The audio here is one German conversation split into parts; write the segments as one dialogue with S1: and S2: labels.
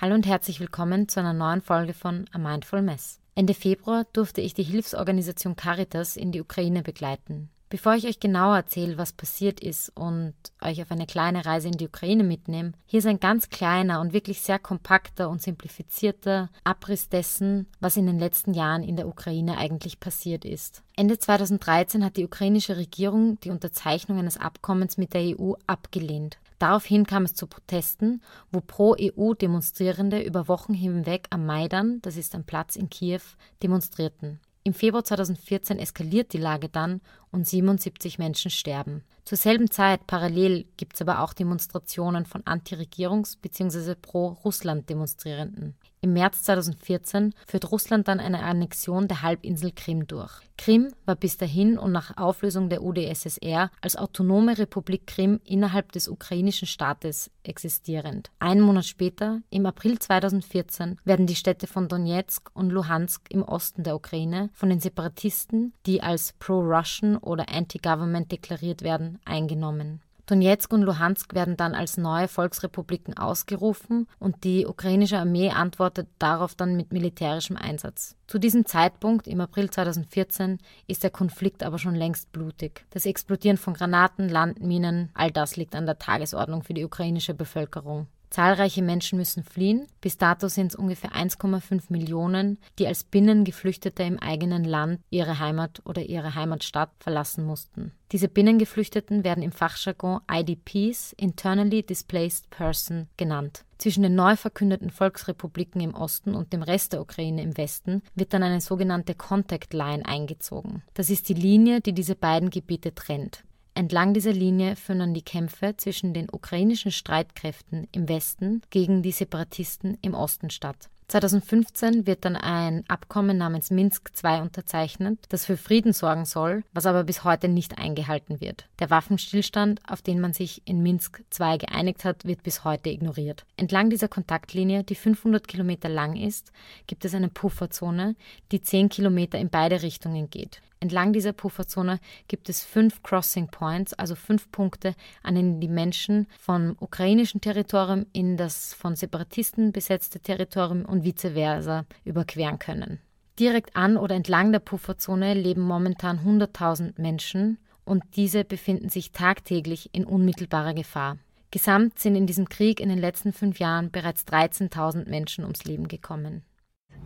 S1: Hallo und herzlich willkommen zu einer neuen Folge von A Mindful Mess. Ende Februar durfte ich die Hilfsorganisation Caritas in die Ukraine begleiten. Bevor ich euch genauer erzähle, was passiert ist und euch auf eine kleine Reise in die Ukraine mitnehme, hier ist ein ganz kleiner und wirklich sehr kompakter und simplifizierter Abriss dessen, was in den letzten Jahren in der Ukraine eigentlich passiert ist. Ende 2013 hat die ukrainische Regierung die Unterzeichnung eines Abkommens mit der EU abgelehnt. Daraufhin kam es zu Protesten, wo Pro-EU-Demonstrierende über Wochen hinweg am Maidan, das ist ein Platz in Kiew, demonstrierten. Im Februar 2014 eskaliert die Lage dann und 77 Menschen sterben. Zur selben Zeit parallel gibt es aber auch Demonstrationen von Anti-Regierungs- bzw. Pro-Russland-Demonstrierenden. Im März 2014 führt Russland dann eine Annexion der Halbinsel Krim durch. Krim war bis dahin und nach Auflösung der UdSSR als autonome Republik Krim innerhalb des ukrainischen Staates existierend. Einen Monat später, im April 2014, werden die Städte von Donetsk und Luhansk im Osten der Ukraine von den Separatisten, die als pro-Russian oder anti-government deklariert werden, eingenommen. Donetsk und Luhansk werden dann als neue Volksrepubliken ausgerufen und die ukrainische Armee antwortet darauf dann mit militärischem Einsatz. Zu diesem Zeitpunkt, im April 2014, ist der Konflikt aber schon längst blutig. Das Explodieren von Granaten, Landminen, all das liegt an der Tagesordnung für die ukrainische Bevölkerung. Zahlreiche Menschen müssen fliehen. Bis dato sind es ungefähr 1,5 Millionen, die als Binnengeflüchtete im eigenen Land ihre Heimat oder ihre Heimatstadt verlassen mussten. Diese Binnengeflüchteten werden im Fachjargon IDPs, Internally Displaced Person, genannt. Zwischen den neu verkündeten Volksrepubliken im Osten und dem Rest der Ukraine im Westen wird dann eine sogenannte Contact Line eingezogen. Das ist die Linie, die diese beiden Gebiete trennt. Entlang dieser Linie führen die Kämpfe zwischen den ukrainischen Streitkräften im Westen gegen die Separatisten im Osten statt. 2015 wird dann ein Abkommen namens Minsk II unterzeichnet, das für Frieden sorgen soll, was aber bis heute nicht eingehalten wird. Der Waffenstillstand, auf den man sich in Minsk II geeinigt hat, wird bis heute ignoriert. Entlang dieser Kontaktlinie, die 500 Kilometer lang ist, gibt es eine Pufferzone, die 10 Kilometer in beide Richtungen geht. Entlang dieser Pufferzone gibt es fünf Crossing Points, also fünf Punkte, an denen die Menschen vom ukrainischen Territorium in das von Separatisten besetzte Territorium und vice versa überqueren können. Direkt an oder entlang der Pufferzone leben momentan 100.000 Menschen und diese befinden sich tagtäglich in unmittelbarer Gefahr. Gesamt sind in diesem Krieg in den letzten fünf Jahren bereits 13.000 Menschen ums Leben gekommen.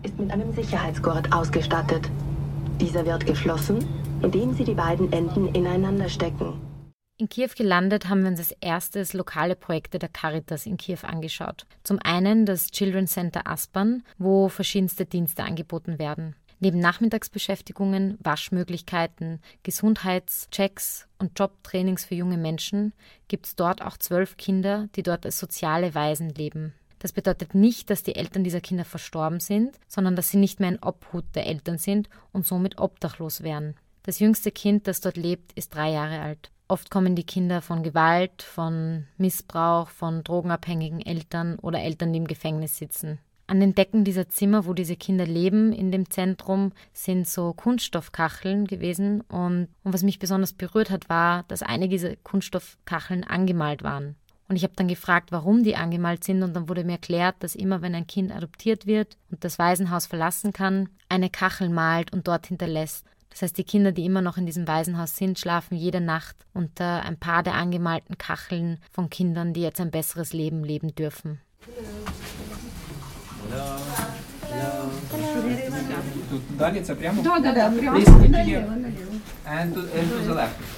S2: Ist mit einem Sicherheitsgurt ausgestattet. Dieser wird geschlossen, indem Sie die beiden Enden ineinander stecken.
S1: In Kiew gelandet haben wir uns als erstes lokale Projekte der Caritas in Kiew angeschaut. Zum einen das Children Center Aspern, wo verschiedenste Dienste angeboten werden. Neben Nachmittagsbeschäftigungen, Waschmöglichkeiten, Gesundheitschecks und Jobtrainings für junge Menschen gibt es dort auch zwölf Kinder, die dort als soziale Waisen leben. Das bedeutet nicht, dass die Eltern dieser Kinder verstorben sind, sondern dass sie nicht mehr in Obhut der Eltern sind und somit obdachlos wären. Das jüngste Kind, das dort lebt, ist drei Jahre alt. Oft kommen die Kinder von Gewalt, von Missbrauch, von drogenabhängigen Eltern oder Eltern, die im Gefängnis sitzen. An den Decken dieser Zimmer, wo diese Kinder leben, in dem Zentrum, sind so Kunststoffkacheln gewesen. Und, und was mich besonders berührt hat, war, dass einige dieser Kunststoffkacheln angemalt waren. Und ich habe dann gefragt, warum die angemalt sind. Und dann wurde mir erklärt, dass immer, wenn ein Kind adoptiert wird und das Waisenhaus verlassen kann, eine Kachel malt und dort hinterlässt. Das heißt, die Kinder, die immer noch in diesem Waisenhaus sind, schlafen jede Nacht unter ein paar der angemalten Kacheln von Kindern, die jetzt ein besseres Leben leben dürfen. Hello. Hello.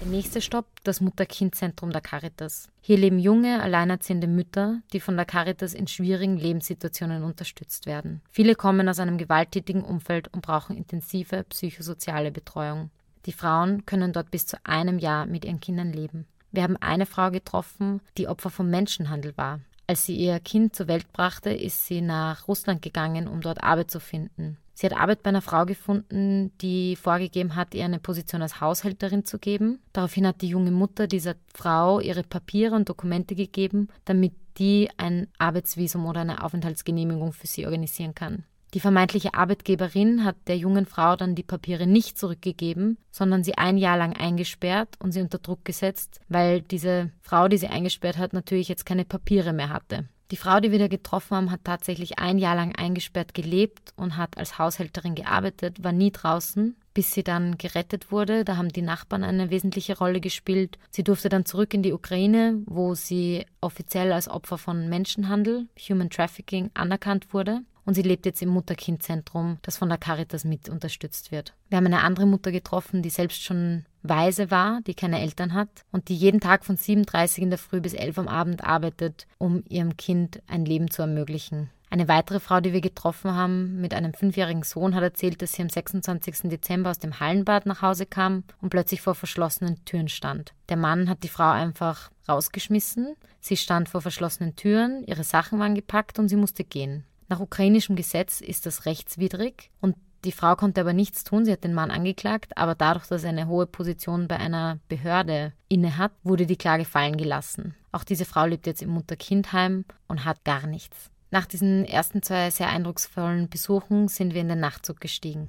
S1: Der nächste Stopp, das Mutter-Kind-Zentrum der Caritas. Hier leben junge, alleinerziehende Mütter, die von der Caritas in schwierigen Lebenssituationen unterstützt werden. Viele kommen aus einem gewalttätigen Umfeld und brauchen intensive psychosoziale Betreuung. Die Frauen können dort bis zu einem Jahr mit ihren Kindern leben. Wir haben eine Frau getroffen, die Opfer vom Menschenhandel war. Als sie ihr Kind zur Welt brachte, ist sie nach Russland gegangen, um dort Arbeit zu finden. Sie hat Arbeit bei einer Frau gefunden, die vorgegeben hat, ihr eine Position als Haushälterin zu geben. Daraufhin hat die junge Mutter dieser Frau ihre Papiere und Dokumente gegeben, damit die ein Arbeitsvisum oder eine Aufenthaltsgenehmigung für sie organisieren kann. Die vermeintliche Arbeitgeberin hat der jungen Frau dann die Papiere nicht zurückgegeben, sondern sie ein Jahr lang eingesperrt und sie unter Druck gesetzt, weil diese Frau, die sie eingesperrt hat, natürlich jetzt keine Papiere mehr hatte. Die Frau, die wir da getroffen haben, hat tatsächlich ein Jahr lang eingesperrt gelebt und hat als Haushälterin gearbeitet, war nie draußen, bis sie dann gerettet wurde. Da haben die Nachbarn eine wesentliche Rolle gespielt. Sie durfte dann zurück in die Ukraine, wo sie offiziell als Opfer von Menschenhandel, Human Trafficking, anerkannt wurde und sie lebt jetzt im Mutter-Kind-Zentrum, das von der Caritas mit unterstützt wird. Wir haben eine andere Mutter getroffen, die selbst schon Waise war, die keine Eltern hat und die jeden Tag von 7.30 in der Früh bis 11 am Abend arbeitet, um ihrem Kind ein Leben zu ermöglichen. Eine weitere Frau, die wir getroffen haben, mit einem fünfjährigen Sohn, hat erzählt, dass sie am 26. Dezember aus dem Hallenbad nach Hause kam und plötzlich vor verschlossenen Türen stand. Der Mann hat die Frau einfach rausgeschmissen. Sie stand vor verschlossenen Türen, ihre Sachen waren gepackt und sie musste gehen. Nach ukrainischem Gesetz ist das rechtswidrig und die Frau konnte aber nichts tun. Sie hat den Mann angeklagt, aber dadurch, dass er eine hohe Position bei einer Behörde innehat, wurde die Klage fallen gelassen. Auch diese Frau lebt jetzt im Mutter-Kind-Heim und hat gar nichts. Nach diesen ersten zwei sehr eindrucksvollen Besuchen sind wir in den Nachtzug gestiegen.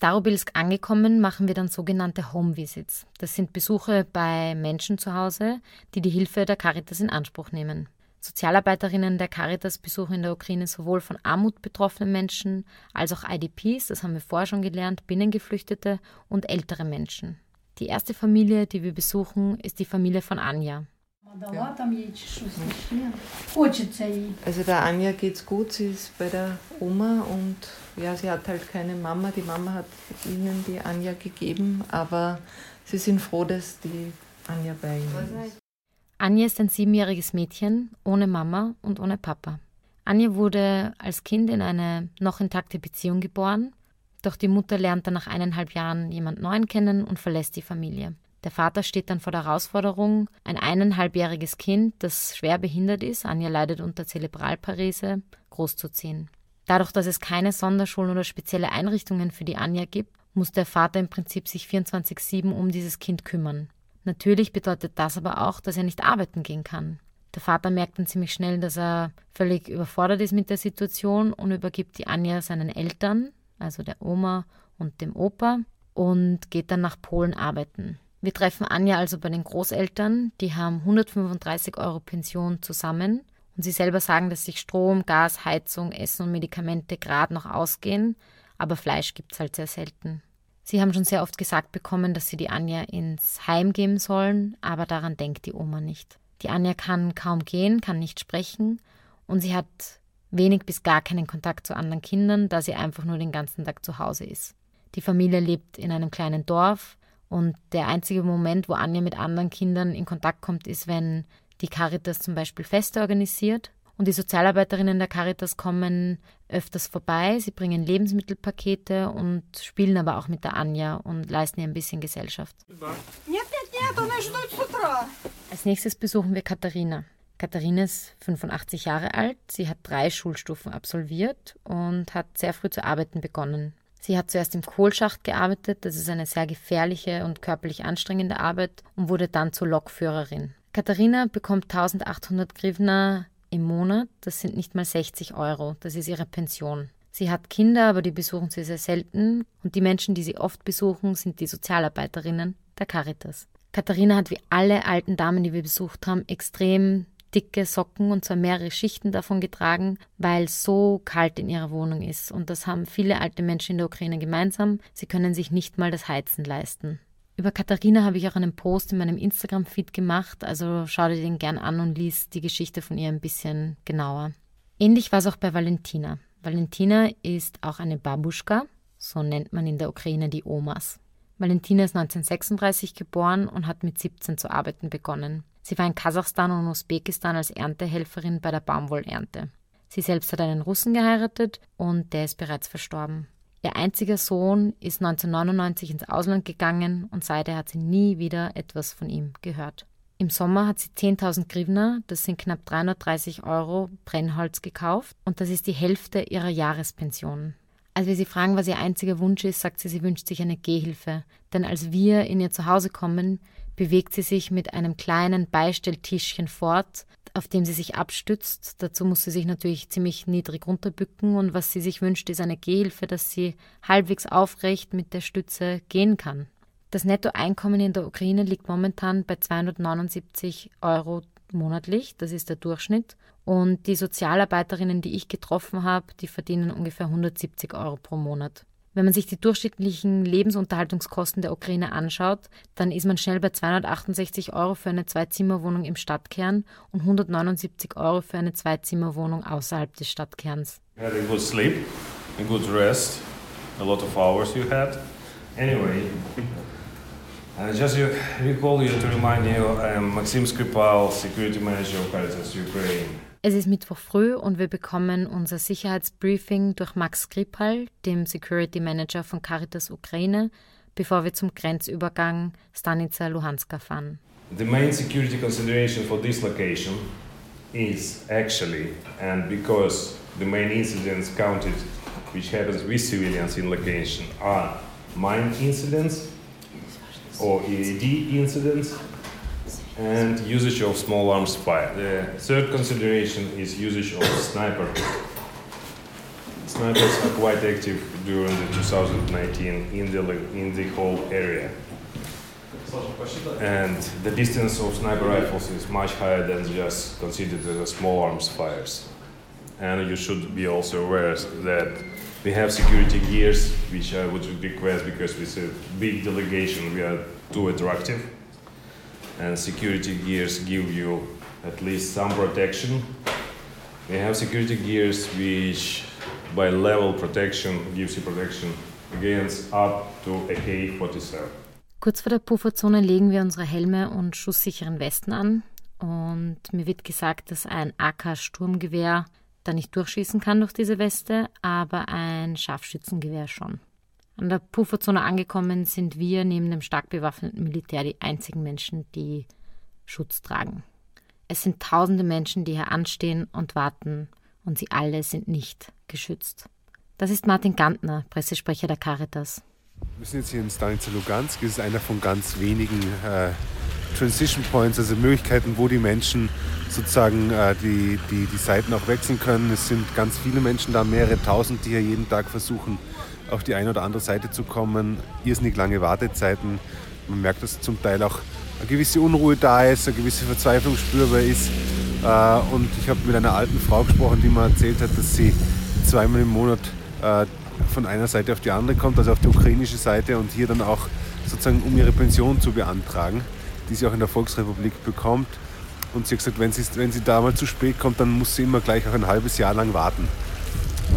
S1: Starobilsk angekommen, machen wir dann sogenannte Home Visits. Das sind Besuche bei Menschen zu Hause, die die Hilfe der Caritas in Anspruch nehmen. Sozialarbeiterinnen der Caritas besuchen in der Ukraine sowohl von Armut betroffene Menschen als auch IDPs, das haben wir vorher schon gelernt, Binnengeflüchtete und ältere Menschen. Die erste Familie, die wir besuchen, ist die Familie von Anja.
S3: Ja. Also der Anja geht's gut, sie ist bei der Oma und ja, sie hat halt keine Mama. Die Mama hat ihnen die Anja gegeben, aber sie sind froh, dass die Anja bei ihnen ist.
S1: Anja ist ein siebenjähriges Mädchen ohne Mama und ohne Papa. Anja wurde als Kind in eine noch intakte Beziehung geboren, doch die Mutter lernt dann nach eineinhalb Jahren jemand Neuen kennen und verlässt die Familie. Der Vater steht dann vor der Herausforderung, ein eineinhalbjähriges Kind, das schwer behindert ist, Anja leidet unter Zerebralparese, großzuziehen. Dadurch, dass es keine Sonderschulen oder spezielle Einrichtungen für die Anja gibt, muss der Vater im Prinzip sich 24-7 um dieses Kind kümmern. Natürlich bedeutet das aber auch, dass er nicht arbeiten gehen kann. Der Vater merkt dann ziemlich schnell, dass er völlig überfordert ist mit der Situation und übergibt die Anja seinen Eltern, also der Oma und dem Opa, und geht dann nach Polen arbeiten. Wir treffen Anja also bei den Großeltern, die haben 135 Euro Pension zusammen und sie selber sagen, dass sich Strom, Gas, Heizung, Essen und Medikamente gerade noch ausgehen, aber Fleisch gibt es halt sehr selten. Sie haben schon sehr oft gesagt bekommen, dass sie die Anja ins Heim geben sollen, aber daran denkt die Oma nicht. Die Anja kann kaum gehen, kann nicht sprechen und sie hat wenig bis gar keinen Kontakt zu anderen Kindern, da sie einfach nur den ganzen Tag zu Hause ist. Die Familie lebt in einem kleinen Dorf, und der einzige Moment, wo Anja mit anderen Kindern in Kontakt kommt, ist, wenn die Caritas zum Beispiel Feste organisiert. Und die Sozialarbeiterinnen der Caritas kommen öfters vorbei. Sie bringen Lebensmittelpakete und spielen aber auch mit der Anja und leisten ihr ein bisschen Gesellschaft. Als nächstes besuchen wir Katharina. Katharina ist 85 Jahre alt. Sie hat drei Schulstufen absolviert und hat sehr früh zu arbeiten begonnen. Sie hat zuerst im Kohlschacht gearbeitet, das ist eine sehr gefährliche und körperlich anstrengende Arbeit, und wurde dann zur Lokführerin. Katharina bekommt 1800 Grivna im Monat, das sind nicht mal 60 Euro, das ist ihre Pension. Sie hat Kinder, aber die besuchen sie sehr selten, und die Menschen, die sie oft besuchen, sind die Sozialarbeiterinnen der Caritas. Katharina hat wie alle alten Damen, die wir besucht haben, extrem dicke Socken und zwar mehrere Schichten davon getragen, weil so kalt in ihrer Wohnung ist. Und das haben viele alte Menschen in der Ukraine gemeinsam. Sie können sich nicht mal das Heizen leisten. Über Katharina habe ich auch einen Post in meinem Instagram-Feed gemacht, also schau dir den gern an und lies die Geschichte von ihr ein bisschen genauer. Ähnlich war es auch bei Valentina. Valentina ist auch eine Babuschka, so nennt man in der Ukraine die Omas. Valentina ist 1936 geboren und hat mit 17 zu arbeiten begonnen. Sie war in Kasachstan und Usbekistan als Erntehelferin bei der Baumwollernte. Sie selbst hat einen Russen geheiratet und der ist bereits verstorben. Ihr einziger Sohn ist 1999 ins Ausland gegangen und seither hat sie nie wieder etwas von ihm gehört. Im Sommer hat sie 10.000 Grivna, das sind knapp 330 Euro, Brennholz gekauft und das ist die Hälfte ihrer Jahrespension. Als wir sie fragen, was ihr einziger Wunsch ist, sagt sie, sie wünscht sich eine Gehhilfe. Denn als wir in ihr Zuhause kommen, bewegt sie sich mit einem kleinen Beistelltischchen fort, auf dem sie sich abstützt. Dazu muss sie sich natürlich ziemlich niedrig runterbücken und was sie sich wünscht, ist eine Gehhilfe, dass sie halbwegs aufrecht mit der Stütze gehen kann. Das Nettoeinkommen in der Ukraine liegt momentan bei 279 Euro monatlich, das ist der Durchschnitt. Und die Sozialarbeiterinnen, die ich getroffen habe, die verdienen ungefähr 170 Euro pro Monat. Wenn man sich die durchschnittlichen Lebensunterhaltungskosten der Ukraine anschaut, dann ist man schnell bei 268 Euro für eine Zwei-Zimmer-Wohnung im Stadtkern und 179 Euro für eine Zwei-Zimmer-Wohnung außerhalb des Stadtkerns.
S4: Had a good sleep, a good rest, a lot of hours you. Anyway, uh, just recall you to remind you, I am Maxim Skripal, Security Manager of Caritas Ukraine.
S1: Es ist Mittwoch früh und wir bekommen unser Sicherheitsbriefing durch Max Skripal, dem Security Manager von Caritas Ukraine, bevor wir zum Grenzübergang Stanica Luhanska fahren.
S4: The main security consideration for this location is actually, and because the main incidents counted which happens with civilians in location are mine incidents or EAD incidents and usage of small arms fire. The third consideration is usage of sniper. Snipers are quite active during the 2019 in the, in the whole area. And the distance of sniper rifles is much higher than just considered as small arms fires. And you should be also aware that we have security gears, which I would request because with a big delegation we are too attractive. And security gears give you at least some protection. We have security gears which by level protection gives you protection against up to AK-47.
S1: Kurz vor der Pufferzone legen wir unsere Helme und schusssicheren Westen an. Und mir wird gesagt, dass ein AK-Sturmgewehr da nicht durchschießen kann durch diese Weste, aber ein Scharfschützengewehr schon. An der Pufferzone angekommen sind wir neben dem stark bewaffneten Militär die einzigen Menschen, die Schutz tragen. Es sind tausende Menschen, die hier anstehen und warten, und sie alle sind nicht geschützt. Das ist Martin Gantner, Pressesprecher der Caritas.
S5: Wir sind jetzt hier in Stanica Lugansk. Das ist einer von ganz wenigen äh, Transition Points, also Möglichkeiten, wo die Menschen sozusagen äh, die, die, die Seiten auch wechseln können. Es sind ganz viele Menschen da, mehrere tausend, die hier jeden Tag versuchen, auf die eine oder andere Seite zu kommen. Irrsinnig lange Wartezeiten. Man merkt, dass zum Teil auch eine gewisse Unruhe da ist, eine gewisse Verzweiflung spürbar ist. Äh, und ich habe mit einer alten Frau gesprochen, die mir erzählt hat, dass sie zweimal im Monat äh, von einer Seite auf die andere kommt, also auf die ukrainische Seite und hier dann auch sozusagen um ihre Pension zu beantragen, die sie auch in der Volksrepublik bekommt. Und sie hat gesagt, wenn sie, wenn sie da mal zu spät kommt, dann muss sie immer gleich auch ein halbes Jahr lang warten.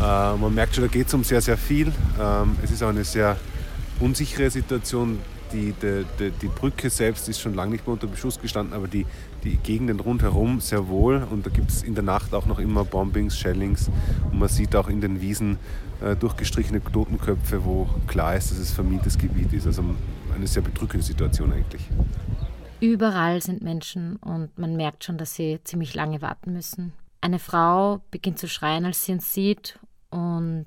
S5: Äh, man merkt schon, da geht es um sehr, sehr viel. Ähm, es ist auch eine sehr unsichere Situation. Die, die, die, Brücke selbst ist schon lange nicht mehr unter Beschuss gestanden, aber die, die Gegenden rundherum sehr wohl. Und da gibt es in der Nacht auch noch immer Bombings, Shellings. Und man sieht auch in den Wiesen äh, durchgestrichene Totenköpfe, wo klar ist, dass es vermintes Gebiet ist. Also eine sehr bedrückende Situation eigentlich.
S1: Überall sind Menschen und man merkt schon, dass sie ziemlich lange warten müssen. Eine Frau beginnt zu schreien, als sie uns sieht und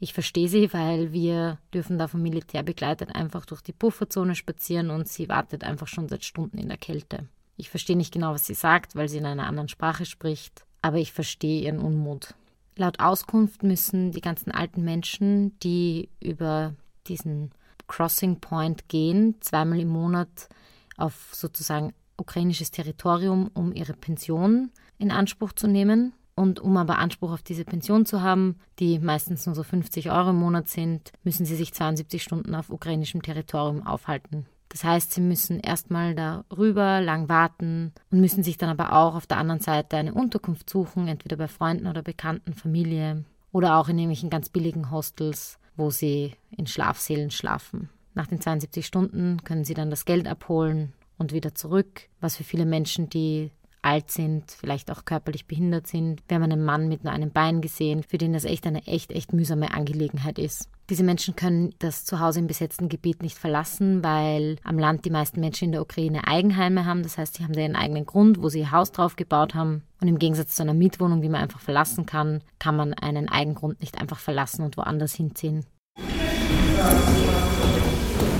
S1: ich verstehe sie, weil wir dürfen da vom Militär begleitet einfach durch die Pufferzone spazieren und sie wartet einfach schon seit Stunden in der Kälte. Ich verstehe nicht genau, was sie sagt, weil sie in einer anderen Sprache spricht, aber ich verstehe ihren Unmut. Laut Auskunft müssen die ganzen alten Menschen, die über diesen Crossing Point gehen, zweimal im Monat auf sozusagen ukrainisches Territorium, um ihre Pension in Anspruch zu nehmen. Und um aber Anspruch auf diese Pension zu haben, die meistens nur so 50 Euro im Monat sind, müssen sie sich 72 Stunden auf ukrainischem Territorium aufhalten. Das heißt, sie müssen erstmal darüber lang warten und müssen sich dann aber auch auf der anderen Seite eine Unterkunft suchen, entweder bei Freunden oder Bekannten, Familie oder auch in irgendwelchen ganz billigen Hostels, wo sie in Schlafsälen schlafen. Nach den 72 Stunden können sie dann das Geld abholen und wieder zurück, was für viele Menschen, die alt sind, vielleicht auch körperlich behindert sind. Wir haben einen Mann mit nur einem Bein gesehen, für den das echt eine echt, echt mühsame Angelegenheit ist. Diese Menschen können das Zuhause im besetzten Gebiet nicht verlassen, weil am Land die meisten Menschen in der Ukraine Eigenheime haben. Das heißt, sie haben da ihren eigenen Grund, wo sie ihr Haus drauf gebaut haben. Und im Gegensatz zu einer Mietwohnung, die man einfach verlassen kann, kann man einen Eigengrund nicht einfach verlassen und woanders hinziehen.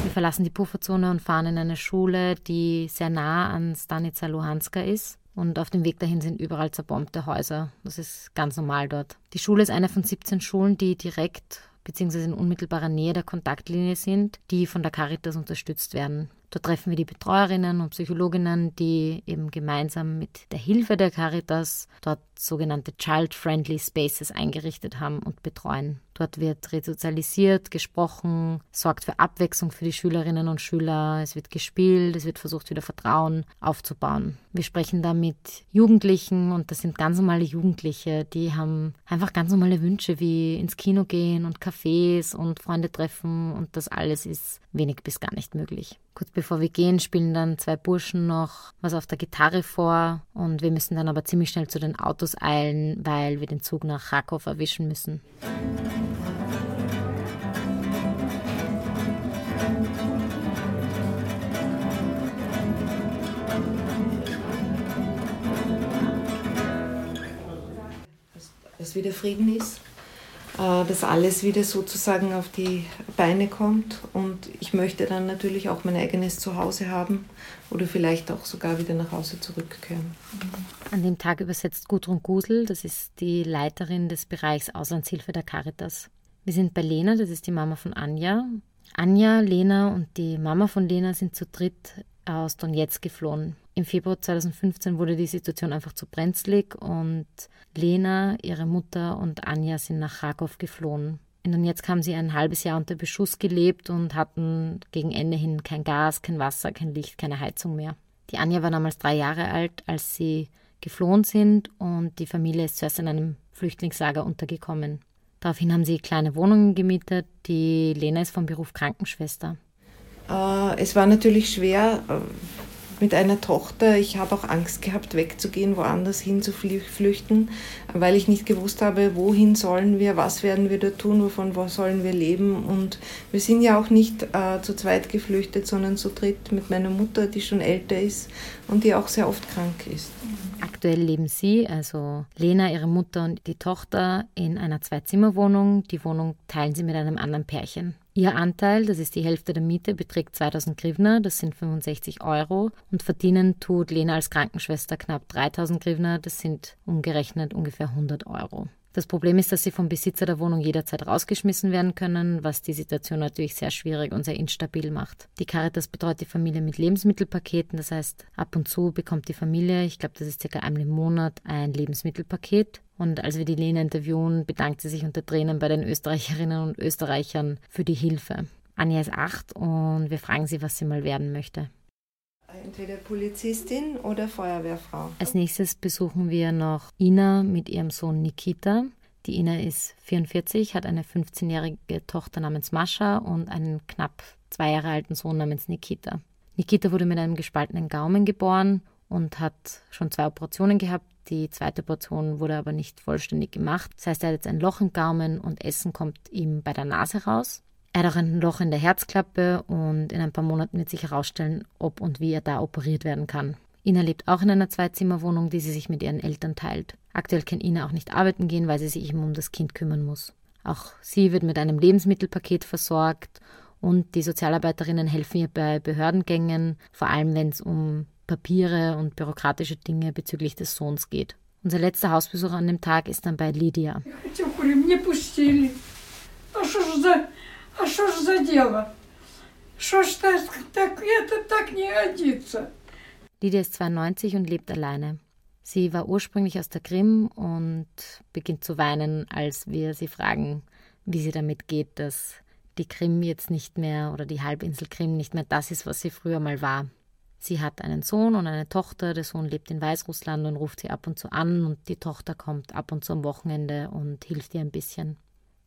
S1: Wir verlassen die Pufferzone und fahren in eine Schule, die sehr nah an Stanica Luhanska ist. Und auf dem Weg dahin sind überall zerbombte Häuser. Das ist ganz normal dort. Die Schule ist eine von 17 Schulen, die direkt bzw. in unmittelbarer Nähe der Kontaktlinie sind, die von der Caritas unterstützt werden. Dort treffen wir die Betreuerinnen und Psychologinnen, die eben gemeinsam mit der Hilfe der Caritas dort sogenannte Child-Friendly Spaces eingerichtet haben und betreuen. Dort wird resozialisiert, gesprochen, sorgt für Abwechslung für die Schülerinnen und Schüler, es wird gespielt, es wird versucht, wieder Vertrauen aufzubauen. Wir sprechen da mit Jugendlichen und das sind ganz normale Jugendliche, die haben einfach ganz normale Wünsche wie ins Kino gehen und Cafés und Freunde treffen und das alles ist wenig bis gar nicht möglich. Kurz bevor wir gehen, spielen dann zwei Burschen noch was auf der Gitarre vor und wir müssen dann aber ziemlich schnell zu den Autos eilen, weil wir den Zug nach Kharkov erwischen müssen.
S3: Dass wieder Frieden ist, dass alles wieder sozusagen auf die Beine kommt und ich möchte dann natürlich auch mein eigenes Zuhause haben oder vielleicht auch sogar wieder nach Hause zurückkehren.
S1: An dem Tag übersetzt Gudrun Gusel, das ist die Leiterin des Bereichs Auslandshilfe der Caritas. Wir sind bei Lena, das ist die Mama von Anja. Anja, Lena und die Mama von Lena sind zu dritt aus Donetsk geflohen. Im Februar 2015 wurde die Situation einfach zu brenzlig und Lena, ihre Mutter und Anja sind nach Kharkov geflohen. In Donetsk haben sie ein halbes Jahr unter Beschuss gelebt und hatten gegen Ende hin kein Gas, kein Wasser, kein Licht, keine Heizung mehr. Die Anja war damals drei Jahre alt, als sie geflohen sind und die Familie ist zuerst in einem Flüchtlingslager untergekommen. Daraufhin haben sie kleine Wohnungen gemietet. Die Lena ist vom Beruf Krankenschwester.
S3: Äh, es war natürlich schwer äh, mit einer Tochter. Ich habe auch Angst gehabt, wegzugehen, woanders hin zu flüchten, weil ich nicht gewusst habe, wohin sollen wir, was werden wir da tun, wovon wo sollen wir leben. Und wir sind ja auch nicht äh, zu zweit geflüchtet, sondern zu dritt mit meiner Mutter, die schon älter ist und die auch sehr oft krank ist.
S1: Aktuell leben sie, also Lena, ihre Mutter und die Tochter, in einer Zwei-Zimmer-Wohnung. Die Wohnung teilen sie mit einem anderen Pärchen. Ihr Anteil, das ist die Hälfte der Miete, beträgt 2000 Grivna, das sind 65 Euro. Und verdienen tut Lena als Krankenschwester knapp 3000 Grivna, das sind umgerechnet ungefähr 100 Euro. Das Problem ist, dass sie vom Besitzer der Wohnung jederzeit rausgeschmissen werden können, was die Situation natürlich sehr schwierig und sehr instabil macht. Die Caritas betreut die Familie mit Lebensmittelpaketen, das heißt, ab und zu bekommt die Familie, ich glaube, das ist circa einmal im Monat, ein Lebensmittelpaket. Und als wir die Lena interviewen, bedankt sie sich unter Tränen bei den Österreicherinnen und Österreichern für die Hilfe. Anja ist acht und wir fragen sie, was sie mal werden möchte.
S3: Entweder Polizistin oder Feuerwehrfrau.
S1: Als nächstes besuchen wir noch Ina mit ihrem Sohn Nikita. Die Ina ist 44, hat eine 15-jährige Tochter namens Mascha und einen knapp zwei Jahre alten Sohn namens Nikita. Nikita wurde mit einem gespaltenen Gaumen geboren und hat schon zwei Operationen gehabt. Die zweite Portion wurde aber nicht vollständig gemacht. Das heißt, er hat jetzt ein Loch im Gaumen und Essen kommt ihm bei der Nase raus. Er hat auch ein Loch in der Herzklappe und in ein paar Monaten wird sich herausstellen, ob und wie er da operiert werden kann. Ina lebt auch in einer Zweizimmerwohnung, die sie sich mit ihren Eltern teilt. Aktuell kann Ina auch nicht arbeiten gehen, weil sie sich eben um das Kind kümmern muss. Auch sie wird mit einem Lebensmittelpaket versorgt und die Sozialarbeiterinnen helfen ihr bei Behördengängen, vor allem wenn es um Papiere und bürokratische Dinge bezüglich des Sohns geht. Unser letzter Hausbesuch an dem Tag ist dann bei Lydia. Lydia ist 92 und lebt alleine. Sie war ursprünglich aus der Krim und beginnt zu weinen, als wir sie fragen, wie sie damit geht, dass die Krim jetzt nicht mehr oder die Halbinsel Krim nicht mehr das ist, was sie früher mal war. Sie hat einen Sohn und eine Tochter. Der Sohn lebt in Weißrussland und ruft sie ab und zu an und die Tochter kommt ab und zu am Wochenende und hilft ihr ein bisschen.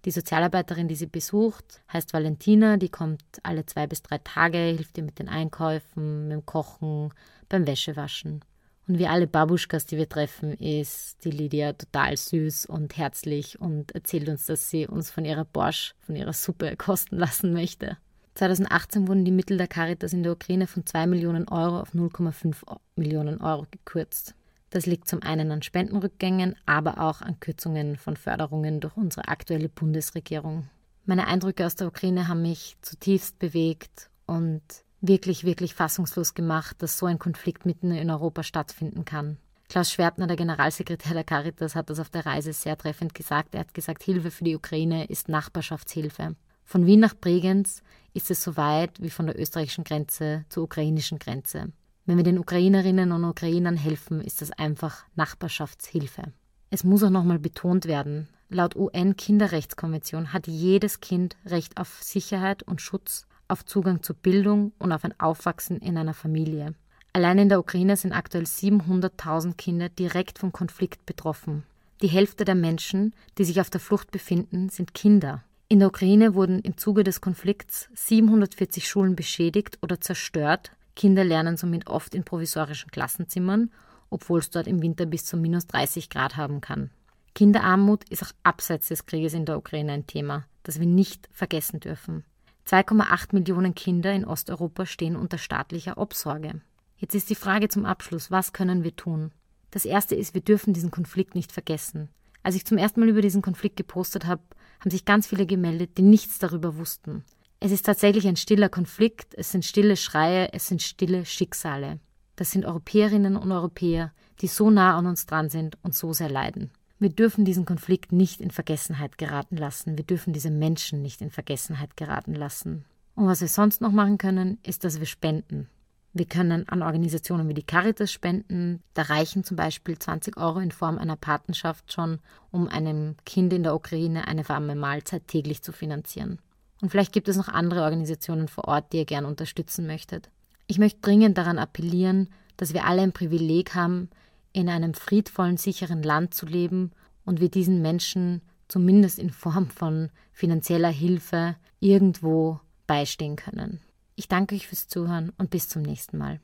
S1: Die Sozialarbeiterin, die sie besucht, heißt Valentina. Die kommt alle zwei bis drei Tage, hilft ihr mit den Einkäufen, mit dem Kochen, beim Wäschewaschen. Und wie alle Babuschkas, die wir treffen, ist die Lydia total süß und herzlich und erzählt uns, dass sie uns von ihrer Borsch, von ihrer Suppe kosten lassen möchte. 2018 wurden die Mittel der Caritas in der Ukraine von 2 Millionen Euro auf 0,5 Millionen Euro gekürzt. Das liegt zum einen an Spendenrückgängen, aber auch an Kürzungen von Förderungen durch unsere aktuelle Bundesregierung. Meine Eindrücke aus der Ukraine haben mich zutiefst bewegt und wirklich, wirklich fassungslos gemacht, dass so ein Konflikt mitten in Europa stattfinden kann. Klaus Schwertner, der Generalsekretär der Caritas, hat das auf der Reise sehr treffend gesagt. Er hat gesagt, Hilfe für die Ukraine ist Nachbarschaftshilfe. Von Wien nach Bregenz ist es so weit wie von der österreichischen Grenze zur ukrainischen Grenze. Wenn wir den Ukrainerinnen und Ukrainern helfen, ist das einfach Nachbarschaftshilfe. Es muss auch nochmal betont werden, laut UN-Kinderrechtskonvention hat jedes Kind Recht auf Sicherheit und Schutz, auf Zugang zur Bildung und auf ein Aufwachsen in einer Familie. Allein in der Ukraine sind aktuell 700.000 Kinder direkt vom Konflikt betroffen. Die Hälfte der Menschen, die sich auf der Flucht befinden, sind Kinder. In der Ukraine wurden im Zuge des Konflikts 740 Schulen beschädigt oder zerstört. Kinder lernen somit oft in provisorischen Klassenzimmern, obwohl es dort im Winter bis zu minus 30 Grad haben kann. Kinderarmut ist auch abseits des Krieges in der Ukraine ein Thema, das wir nicht vergessen dürfen. 2,8 Millionen Kinder in Osteuropa stehen unter staatlicher Obsorge. Jetzt ist die Frage zum Abschluss, was können wir tun? Das Erste ist, wir dürfen diesen Konflikt nicht vergessen. Als ich zum ersten Mal über diesen Konflikt gepostet habe, haben sich ganz viele gemeldet, die nichts darüber wussten. Es ist tatsächlich ein stiller Konflikt, es sind stille Schreie, es sind stille Schicksale. Das sind Europäerinnen und Europäer, die so nah an uns dran sind und so sehr leiden. Wir dürfen diesen Konflikt nicht in Vergessenheit geraten lassen. Wir dürfen diese Menschen nicht in Vergessenheit geraten lassen. Und was wir sonst noch machen können, ist, dass wir spenden. Wir können an Organisationen wie die Caritas spenden. Da reichen zum Beispiel 20 Euro in Form einer Patenschaft schon, um einem Kind in der Ukraine eine warme Mahlzeit täglich zu finanzieren. Und vielleicht gibt es noch andere Organisationen vor Ort, die ihr gern unterstützen möchtet. Ich möchte dringend daran appellieren, dass wir alle ein Privileg haben, in einem friedvollen, sicheren Land zu leben und wir diesen Menschen zumindest in Form von finanzieller Hilfe irgendwo beistehen können. Ich danke euch fürs Zuhören und bis zum nächsten Mal.